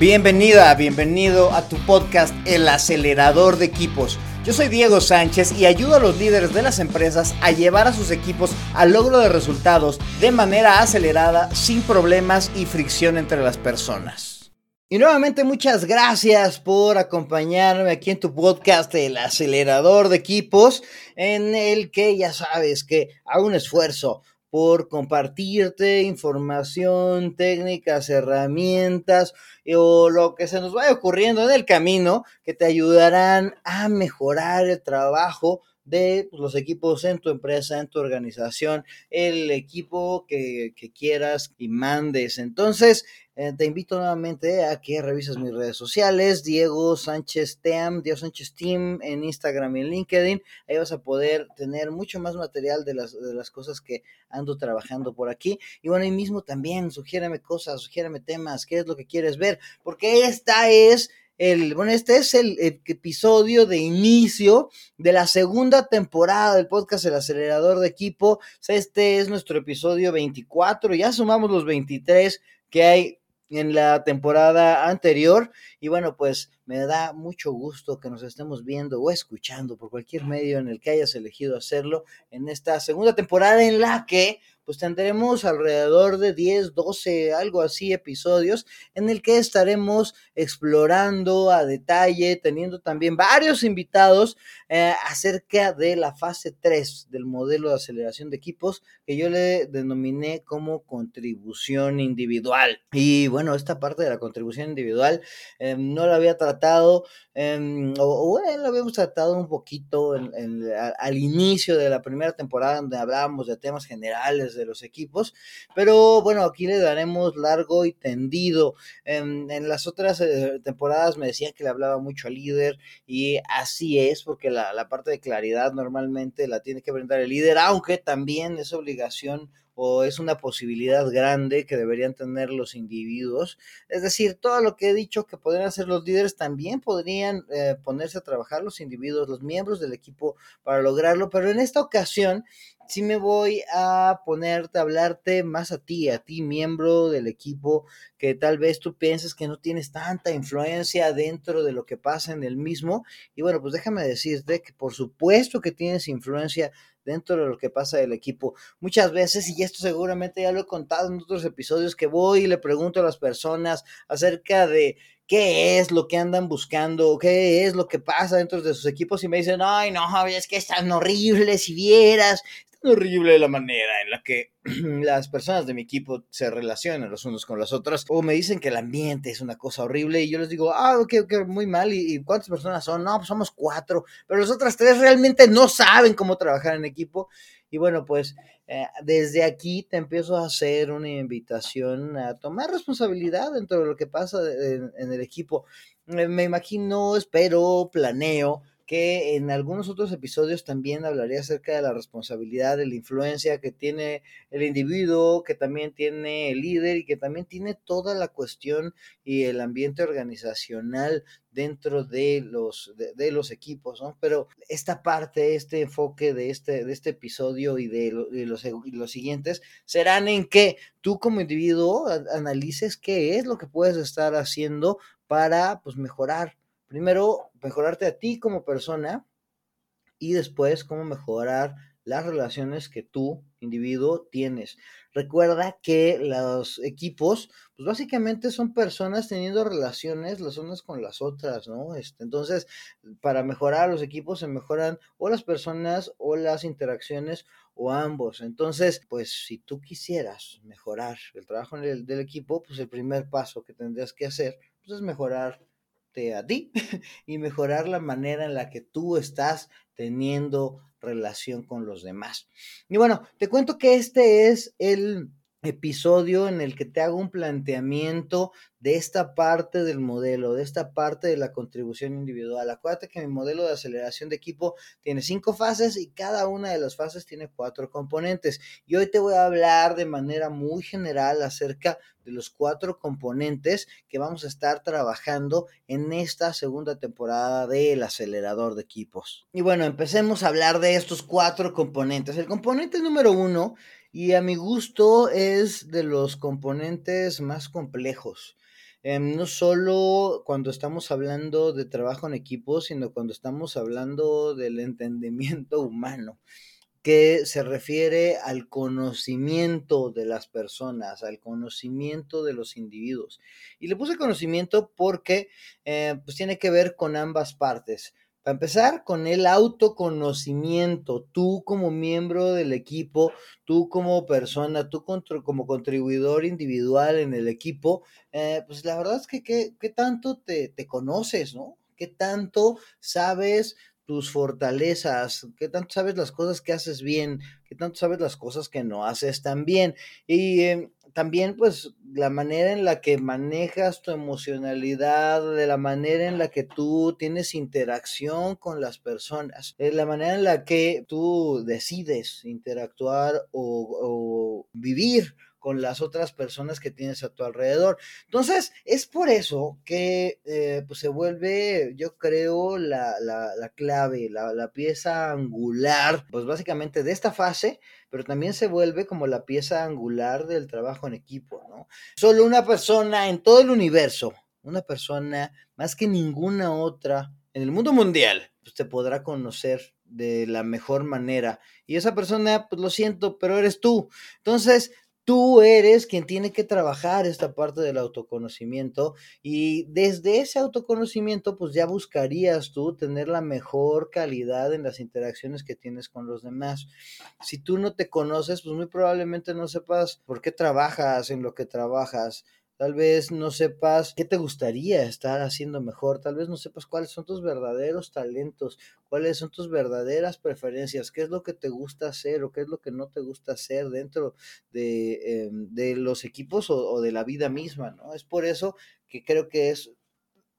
Bienvenida, bienvenido a tu podcast El acelerador de equipos. Yo soy Diego Sánchez y ayudo a los líderes de las empresas a llevar a sus equipos al logro de resultados de manera acelerada, sin problemas y fricción entre las personas. Y nuevamente muchas gracias por acompañarme aquí en tu podcast El acelerador de equipos, en el que ya sabes que hago un esfuerzo por compartirte información, técnicas, herramientas o lo que se nos vaya ocurriendo en el camino que te ayudarán a mejorar el trabajo de pues, los equipos en tu empresa, en tu organización, el equipo que, quieras y mandes. Entonces, eh, te invito nuevamente a que revises mis redes sociales, Diego Sánchez Team, Diego Sánchez Team en Instagram y en LinkedIn. Ahí vas a poder tener mucho más material de las, de las cosas que ando trabajando por aquí. Y bueno, ahí mismo también, sugiérame cosas, sugiérame temas, qué es lo que quieres ver, porque esta es el, bueno, este es el, episodio de inicio de la segunda temporada del podcast El Acelerador de Equipo. Este es nuestro episodio 24, ya sumamos los 23 que hay en la temporada anterior. Y bueno, pues me da mucho gusto que nos estemos viendo o escuchando por cualquier medio en el que hayas elegido hacerlo en esta segunda temporada en la que pues tendremos alrededor de 10, 12, algo así episodios en el que estaremos explorando a detalle, teniendo también varios invitados eh, acerca de la fase 3 del modelo de aceleración de equipos que yo le denominé como contribución individual. Y bueno, esta parte de la contribución individual eh, no la había tratado Em, o, lo habíamos tratado un poquito al inicio de la primera temporada donde hablábamos de temas generales de los equipos, pero bueno, aquí le daremos largo y tendido. En, en las otras eh, temporadas me decían que le hablaba mucho al líder y así es, porque la parte de claridad normalmente la tiene que brindar el líder, aunque también es obligación o es una posibilidad grande que deberían tener los individuos. Es decir, todo lo que he dicho que podrían hacer los líderes también podrían eh, ponerse a trabajar los individuos, los miembros del equipo para lograrlo, pero en esta ocasión sí me voy a ponerte a hablarte más a ti, a ti, miembro del equipo, que tal vez tú pienses que no tienes tanta influencia dentro de lo que pasa en el mismo. Y bueno, pues déjame decirte que por supuesto que tienes influencia dentro de lo que pasa del equipo. Muchas veces, y esto seguramente ya lo he contado en otros episodios, que voy y le pregunto a las personas acerca de qué es lo que andan buscando, qué es lo que pasa dentro de sus equipos y me dicen, ay, no, es que es tan horrible, si vieras, horrible la manera en la que las personas de mi equipo se relacionan los unos con los otros o me dicen que el ambiente es una cosa horrible y yo les digo, ah, ok, ok, muy mal. ¿Y, cuántas personas son? No, pues somos cuatro, pero las otras tres realmente no saben cómo trabajar en equipo. Y bueno, pues eh, desde aquí te empiezo a hacer una invitación a tomar responsabilidad dentro de lo que pasa en el equipo. me imagino, espero, planeo que en algunos otros episodios también hablaré acerca de la responsabilidad, de la influencia que tiene el individuo, que también tiene el líder y que también tiene toda la cuestión y el ambiente organizacional dentro de los, de, los equipos, ¿no? Pero esta parte, este enfoque de este, de este episodio y de, los, los, siguientes serán en que tú como individuo analices qué es lo que puedes estar haciendo para pues mejorar primero mejorarte a ti como persona y después cómo mejorar las relaciones que tú, individuo, tienes. Recuerda que los equipos, pues básicamente son personas teniendo relaciones las unas con las otras, ¿no? Este, entonces, para mejorar los equipos se mejoran o las personas o las interacciones o ambos. Entonces, pues si tú quisieras mejorar el trabajo del, del equipo, pues el primer paso que tendrías que hacer pues, es mejorar a ti y mejorar la manera en la que tú estás teniendo relación con los demás. Y bueno, te cuento que este es el episodio en el que te hago un planteamiento de esta parte del modelo, de esta parte de la contribución individual. Acuérdate que mi modelo de aceleración de equipo tiene cinco fases y cada una de las fases tiene cuatro componentes. Y hoy te voy a hablar de manera muy general acerca de los cuatro componentes que vamos a estar trabajando en esta segunda temporada del acelerador de equipos. Y bueno, empecemos a hablar de estos cuatro componentes. El componente número uno y a mi gusto es de los componentes más complejos. em, no solo cuando estamos hablando de trabajo en equipo, sino cuando estamos hablando del entendimiento humano que se refiere al conocimiento de las personas, al conocimiento de los individuos. Y le puse conocimiento porque eh, pues tiene que ver con ambas partes. Para empezar, con el autoconocimiento, tú como miembro del equipo, tú como persona, tú como contribuidor individual en el equipo, eh, pues la verdad es que qué tanto te, te conoces, ¿no? ¿Qué tanto sabes tus fortalezas, qué tanto sabes las cosas que haces bien, qué tanto sabes las cosas que no haces tan bien. Y em, también pues la manera en la que manejas tu emocionalidad, de la manera en la que tú tienes interacción con las personas, de la manera en la que tú decides interactuar o, vivir con las otras personas que tienes a tu alrededor. Entonces, es por eso que eh, pues se vuelve, yo creo, la, clave, la, la, pieza angular, pues básicamente de esta fase, pero también se vuelve como la pieza angular del trabajo en equipo, ¿no? Solo una persona en todo el universo, una persona más que ninguna otra en el mundo mundial, pues te podrá conocer de la mejor manera. Y esa persona, pues lo siento, pero eres tú. Entonces, Tú eres quien tiene que trabajar esta parte del autoconocimiento y desde ese autoconocimiento pues ya buscarías tú tener la mejor calidad en las interacciones que tienes con los demás. Si tú no te conoces pues muy probablemente no sepas por qué trabajas en lo que trabajas, Tal vez no sepas qué te gustaría estar haciendo mejor, tal vez no sepas cuáles son tus verdaderos talentos, cuáles son tus verdaderas preferencias, qué es lo que te gusta hacer o qué es lo que no te gusta hacer dentro de, em, de los equipos o, o, de la vida misma, ¿no? Es por eso que creo que es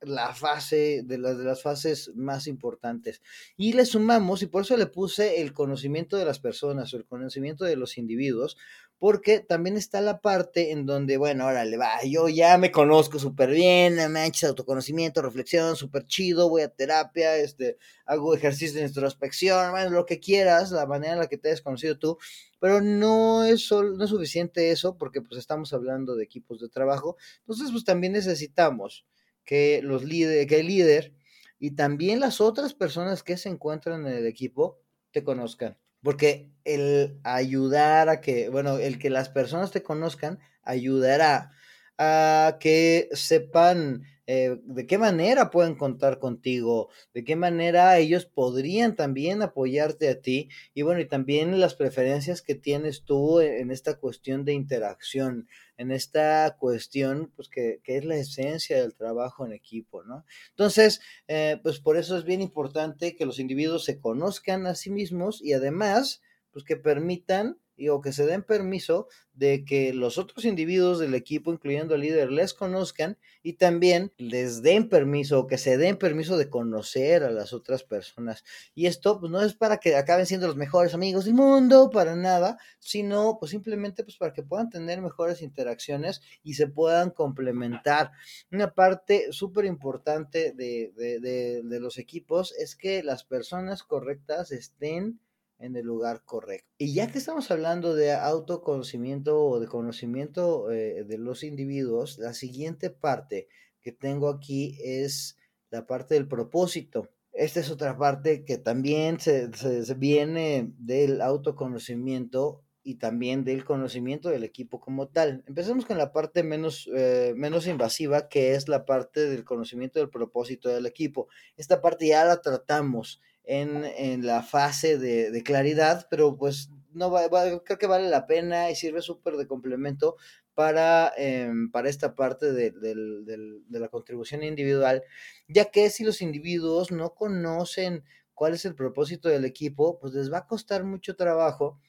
la fase de las, de las fases más importantes. Y le sumamos, y por eso le puse el conocimiento de las personas o el conocimiento de los individuos, porque también está la parte en donde, bueno, ahora le va, yo ya me conozco súper bien, me manches autoconocimiento, reflexión, súper chido, voy a terapia, este, hago ejercicio de introspección, bueno, lo que quieras, la manera en la que te hayas conocido tú, pero no es, solo, no es suficiente eso, porque pues estamos hablando de equipos de trabajo, entonces pues también necesitamos que los líderes, que el líder y también las otras personas que se encuentran en el equipo te conozcan. Porque el ayudar a que, bueno, el que las personas te conozcan ayudará a que sepan eh, de qué manera pueden contar contigo, de qué manera ellos podrían también apoyarte a ti y bueno, y también las preferencias que tienes tú en esta cuestión de interacción, en esta cuestión, pues que, es la esencia del trabajo en equipo, ¿no? Entonces, eh, pues por eso es bien importante que los individuos se conozcan a sí mismos y además, pues que permitan o que se den permiso de que los otros individuos del equipo, incluyendo el líder, les conozcan y también les den permiso o que se den permiso de conocer a las otras personas. Y esto pues, no es para que acaben siendo los mejores amigos del mundo, para nada, sino pues simplemente pues para que puedan tener mejores interacciones y se puedan complementar. Una parte súper importante de, de los equipos es que las personas correctas estén en el lugar correcto. Y ya que estamos hablando de autoconocimiento o de conocimiento eh, de los individuos, la siguiente parte que tengo aquí es la parte del propósito. Esta es otra parte que también se, viene del autoconocimiento y también del conocimiento del equipo como tal. Empecemos con la parte menos, eh, menos invasiva, que es la parte del conocimiento del propósito del equipo. Esta parte ya la tratamos en, la fase de, claridad, pero pues no va, creo que vale la pena y sirve súper de complemento para, em, para esta parte de, de, la contribución individual, ya que si los individuos no conocen cuál es el propósito del equipo, pues les va a costar mucho trabajo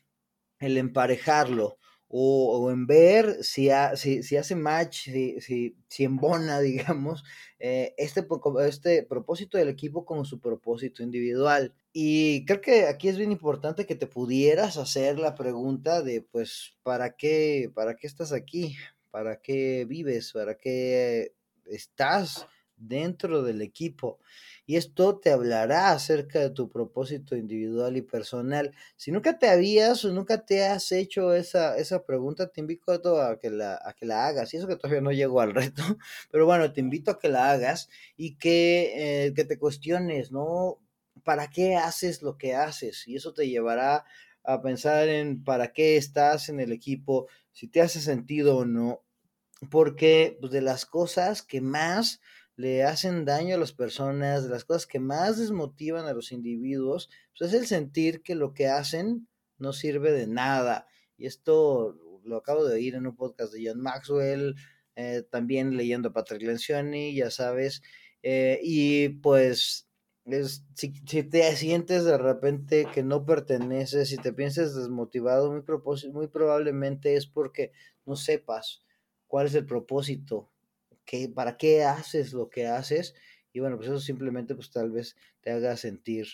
el emparejarlo o, en ver si, si, hace match, si, si, si embona, digamos, eh, este, este propósito del equipo con su propósito individual. Y creo que aquí es bien importante que te pudieras hacer la pregunta de, pues, ¿para qué, para qué estás aquí? ¿Para qué vives? ¿Para qué estás dentro del equipo. Y esto te hablará acerca de tu propósito individual y personal. Si nunca te habías o nunca te has hecho esa, esa pregunta, te invito a que, la, a que la hagas. Y eso que todavía no llego al reto, pero bueno, te invito a que la hagas y que, eh, que te cuestiones, ¿no? ¿Para qué haces lo que haces? Y eso te llevará a pensar en para qué estás en el equipo, si te hace sentido o no. Porque pues, de las cosas que más le hacen daño a las personas, las cosas que más desmotivan a los individuos, pues es el sentir que lo que hacen no sirve de nada. Y esto lo acabo de oír en un podcast de John Maxwell, eh, también leyendo a Patrick Lencioni, ya sabes. Eh, y pues es, si, si, te sientes de repente que no perteneces, si te piensas desmotivado, muy, muy probablemente es porque no sepas cuál es el propósito para qué haces lo que haces. Y bueno, pues eso simplemente pues tal vez te haga sentir,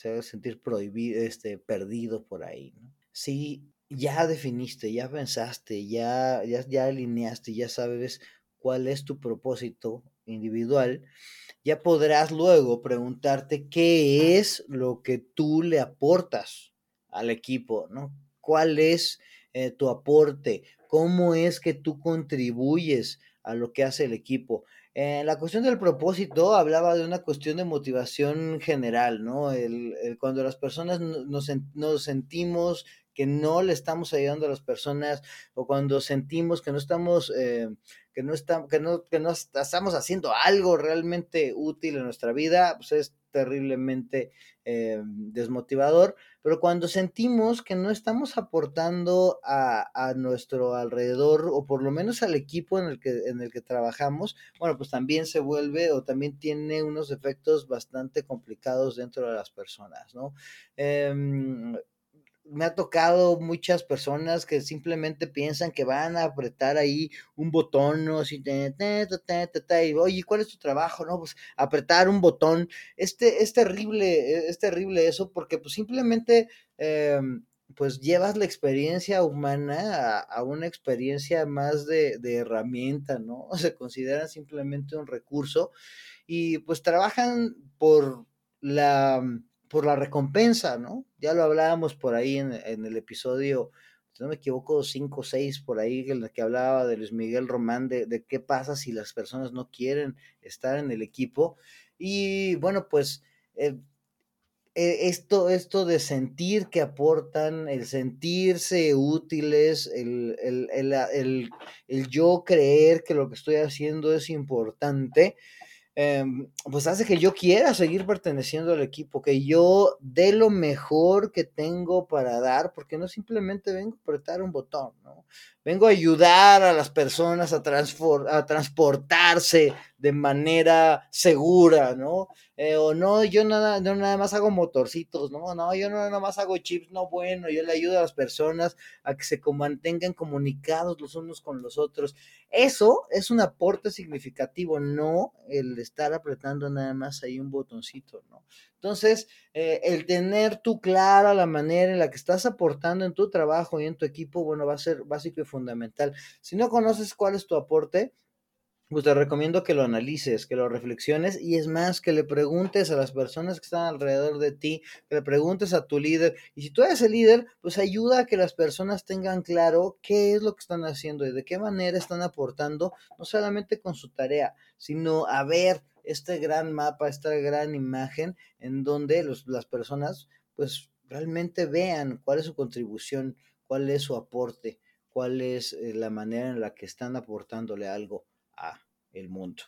te haga sentir prohibido, este, perdido por ahí. Si ya definiste, ya pensaste, ya, ya, ya alineaste, ya sabes cuál es tu propósito individual, ya podrás luego preguntarte qué es lo que tú le aportas al equipo, ¿no? ¿Cuál es eh, tu aporte? ¿Cómo es que tú contribuyes a lo que hace el equipo. En la cuestión del propósito hablaba de una cuestión de motivación general, ¿no? El, cuando las personas nos, nos, sentimos que no le estamos ayudando a las personas o cuando sentimos que no estamos, eh, que, no estamos que, no, que no estamos haciendo algo realmente útil en nuestra vida, pues es terriblemente eh, desmotivador, pero cuando sentimos que no estamos aportando a, a, nuestro alrededor o por lo menos al equipo en el, que, en el que trabajamos, bueno, pues también se vuelve o también tiene unos efectos bastante complicados dentro de las personas, ¿no? Em, me ha tocado muchas personas que simplemente piensan que van a apretar ahí un botón, ¿no? Así, y, oye, ¿cuál es tu trabajo? No, pues apretar un botón. Este, es terrible, es terrible eso porque pues simplemente... Em, pues llevas la experiencia humana a, una experiencia más de, de, herramienta, ¿no? Se consideran simplemente un recurso y pues trabajan por la por la recompensa, ¿no? Ya lo hablábamos por ahí en, el episodio, si no me equivoco, 5 o 6 por ahí, en el que hablaba de Luis Miguel Román, de, qué pasa si las personas no quieren estar en el equipo. Y bueno, pues eh, eh, esto, esto de sentir que aportan, el sentirse útiles, el, el, el yo creer que lo que estoy haciendo es importante, Em, pues hace que yo quiera seguir perteneciendo al equipo, que yo dé lo mejor que tengo para dar, porque no simplemente vengo a apretar un botón, ¿no? Vengo a ayudar a las personas a, a transportarse de manera segura, ¿no? Eh, o no, yo nada, no nada más hago motorcitos, no, no, yo no nada más hago chips, no, bueno, yo le ayudo a las personas a que se mantengan comunicados los unos con los otros. Eso es un aporte significativo, no el estar apretando nada más ahí un botoncito, ¿no? Entonces, eh, el tener tú clara la manera en la que estás aportando en tu trabajo y en tu equipo, bueno, va a ser básico y fundamental. Si no conoces cuál es tu aporte, pues te recomiendo que lo analices, que lo reflexiones y es más, que le preguntes a las personas que están alrededor de ti, que le preguntes a tu líder. Y si tú eres el líder, pues ayuda a que las personas tengan claro qué es lo que están haciendo y de qué manera están aportando, no solamente con su tarea, sino a ver este gran mapa, esta gran imagen en donde las personas pues realmente vean cuál es su contribución, cuál es su aporte, cuál es eh, la manera en la que están aportándole algo a el mundo.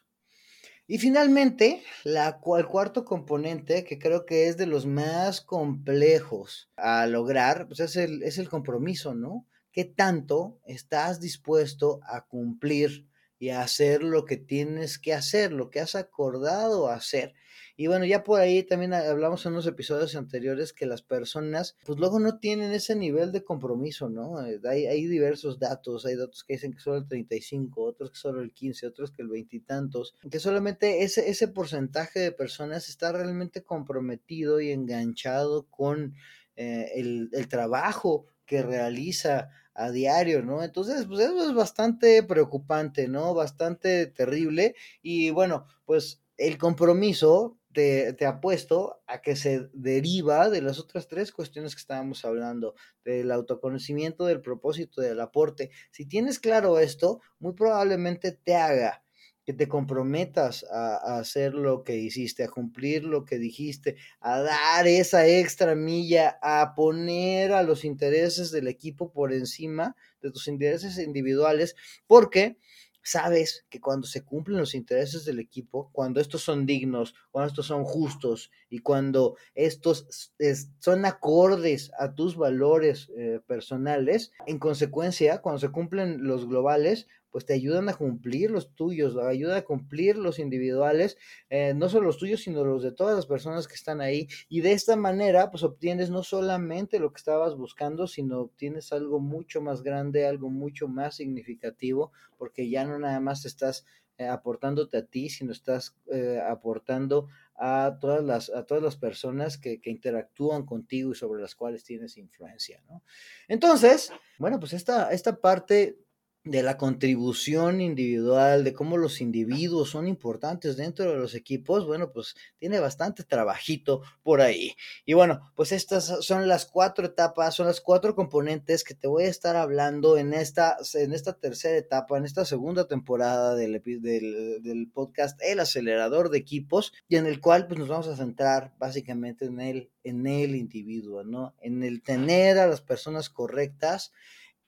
Y finalmente, el cuarto componente, que creo que es de los más complejos a lograr, pues es el, es el compromiso, ¿no? ¿Qué tanto estás dispuesto a cumplir y hacer lo que tienes que hacer, lo que has acordado hacer. Y bueno, ya por ahí también hablamos en unos episodios anteriores que las personas, pues luego no tienen ese nivel de compromiso, ¿no? Eh, hay, hay diversos datos, hay datos que dicen que solo el 35, otros que solo el 15, otros que el veintitantos, que solamente ese, ese porcentaje de personas está realmente comprometido y enganchado con eh, el, el trabajo que realiza a diario, ¿no? Entonces, pues eso es bastante preocupante, ¿no? Bastante terrible. Y bueno, pues el compromiso te, te, apuesto a que se deriva de las otras tres cuestiones que estábamos hablando, del autoconocimiento, del propósito, del aporte. Si tienes claro esto, muy probablemente te haga que te comprometas a, hacer lo que hiciste, a cumplir lo que dijiste, a dar esa extra milla, a poner a los intereses del equipo por encima de tus intereses individuales, porque sabes que cuando se cumplen los intereses del equipo, cuando estos son dignos, cuando estos son justos y cuando estos son acordes a tus valores eh, personales, en consecuencia, cuando se cumplen los globales, pues te ayudan a cumplir los tuyos, ayuda a cumplir los individuales, eh, no solo los tuyos, sino los de todas las personas que están ahí. Y de esta manera, pues obtienes no solamente lo que estabas buscando, sino obtienes algo mucho más grande, algo mucho más significativo, porque ya no nada más estás eh, aportándote a ti, sino estás eh, aportando a todas las, a todas las personas que, que, interactúan contigo y sobre las cuales tienes influencia, ¿no? Entonces, bueno, pues esta, esta parte de la contribución individual, de cómo los individuos son importantes dentro de los equipos, bueno, pues tiene bastante trabajito por ahí. Y bueno, pues estas son las cuatro etapas, son las cuatro componentes que te voy a estar hablando en esta, en esta tercera etapa, en esta segunda temporada del, del, del podcast El Acelerador de Equipos, y en el cual pues nos vamos a centrar básicamente en el, en el individuo, ¿no? En el tener a las personas correctas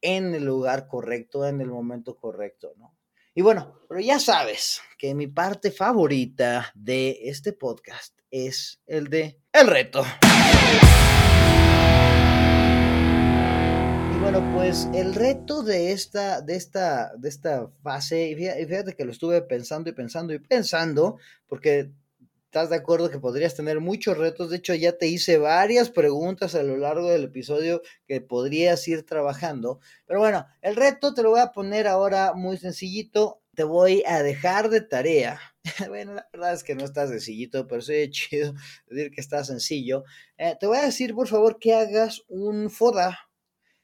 en el lugar correcto, en el momento correcto, ¿no? Y bueno, pero ya sabes que mi parte favorita de este podcast es el de el reto. Y bueno, pues el reto de esta, de esta, de esta fase, y fíjate que lo estuve pensando y pensando y pensando, porque ¿Estás de acuerdo que podrías tener muchos retos? De hecho, ya te hice varias preguntas a lo largo del episodio que podrías ir trabajando. Pero bueno, el reto te lo voy a poner ahora muy sencillito. Te voy a dejar de tarea. bueno, la verdad es que no está sencillito, pero soy chido decir que está sencillo. Eh, te voy a decir, por favor, que hagas un FODA.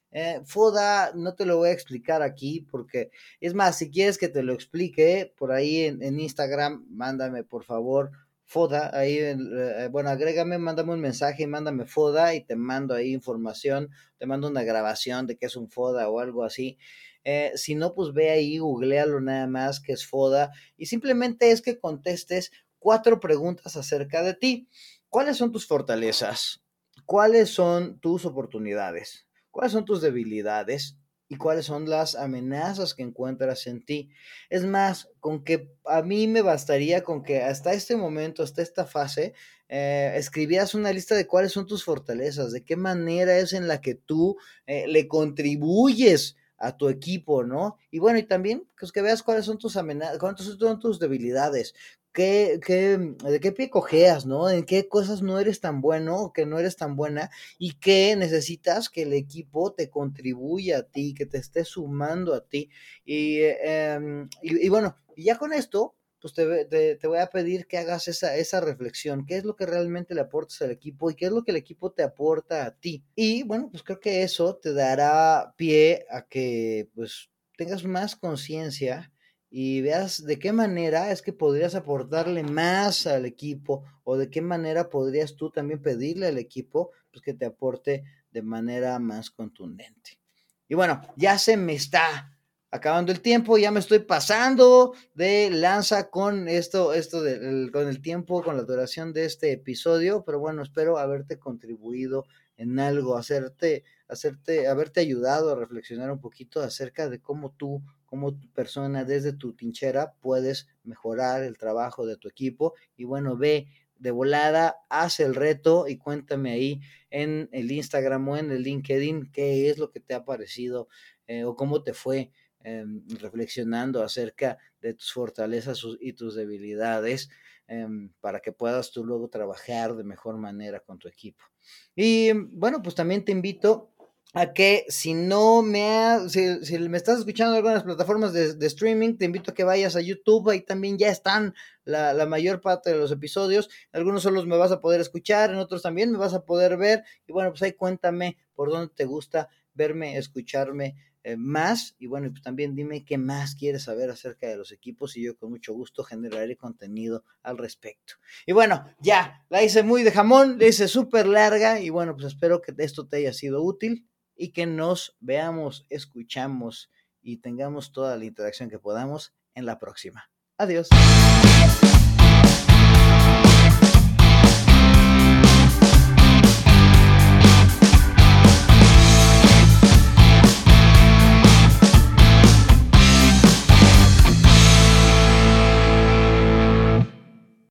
Eh, FODA no te lo voy a explicar aquí porque es más, si quieres que te lo explique por ahí en, en Instagram, mándame por favor Foda, ahí, eh, bueno, agrégame, mándame un mensaje, mándame Foda y te mando ahí información, te mando una grabación de que es un Foda o algo así. Eh, si no, pues ve ahí, googlealo nada más que es Foda y simplemente es que contestes cuatro preguntas acerca de ti. ¿Cuáles son tus fortalezas? ¿Cuáles son tus oportunidades? ¿Cuáles son tus debilidades? Y cuáles son las amenazas que encuentras en ti. Es más, con que a mí me bastaría con que hasta este momento, hasta esta fase, eh, una lista de cuáles son tus fortalezas, de qué manera es en la que tú eh, le contribuyes a tu equipo, ¿no? Y bueno, y también pues, que veas cuáles son tus amenazas, cuáles son tus debilidades, qué, qué, de qué pie cojeas, ¿no? En qué cosas no eres tan bueno o que no eres tan buena y que necesitas que el equipo te contribuya a ti, que te esté sumando a ti. Y, em, y, bueno, ya con esto, pues te, te, voy a pedir que hagas esa, esa reflexión, qué es lo que realmente le aportas al equipo y qué es lo que el equipo te aporta a ti. Y bueno, pues creo que eso te dará pie a que pues tengas más conciencia y veas de qué manera es que podrías aportarle más al equipo o de qué manera podrías tú también pedirle al equipo pues, que te aporte de manera más contundente. Y bueno, ya se me está acabando el tiempo, ya me estoy pasando de lanza con esto, esto con el tiempo, con la duración de este episodio, pero bueno, espero haberte contribuido en algo, hacerte, hacerte, haberte ayudado a reflexionar un poquito acerca de cómo tú cómo tu persona desde tu tinchera puedes mejorar el trabajo de tu equipo y bueno, ve de volada, haz el reto y cuéntame ahí en el Instagram o en el LinkedIn qué es lo que te ha parecido eh, o cómo te fue em, reflexionando acerca de tus fortalezas y tus debilidades em, para que puedas tú luego trabajar de mejor manera con tu equipo. Y bueno, pues también te invito a que si no me ha, si, me estás escuchando en algunas plataformas de, streaming, te invito a que vayas a YouTube, ahí también ya están la, la, mayor parte de los episodios, algunos solo me vas a poder escuchar, en otros también me vas a poder ver, y bueno, pues ahí cuéntame por dónde te gusta verme, escucharme eh, más, y bueno, pues también dime qué más quieres saber acerca de los equipos, y yo con mucho gusto generaré contenido al respecto. Y bueno, ya, la hice muy de jamón, la hice súper larga, y bueno, pues espero que esto te haya sido útil y que nos veamos, escuchamos y tengamos toda la interacción que podamos en la próxima. Adiós.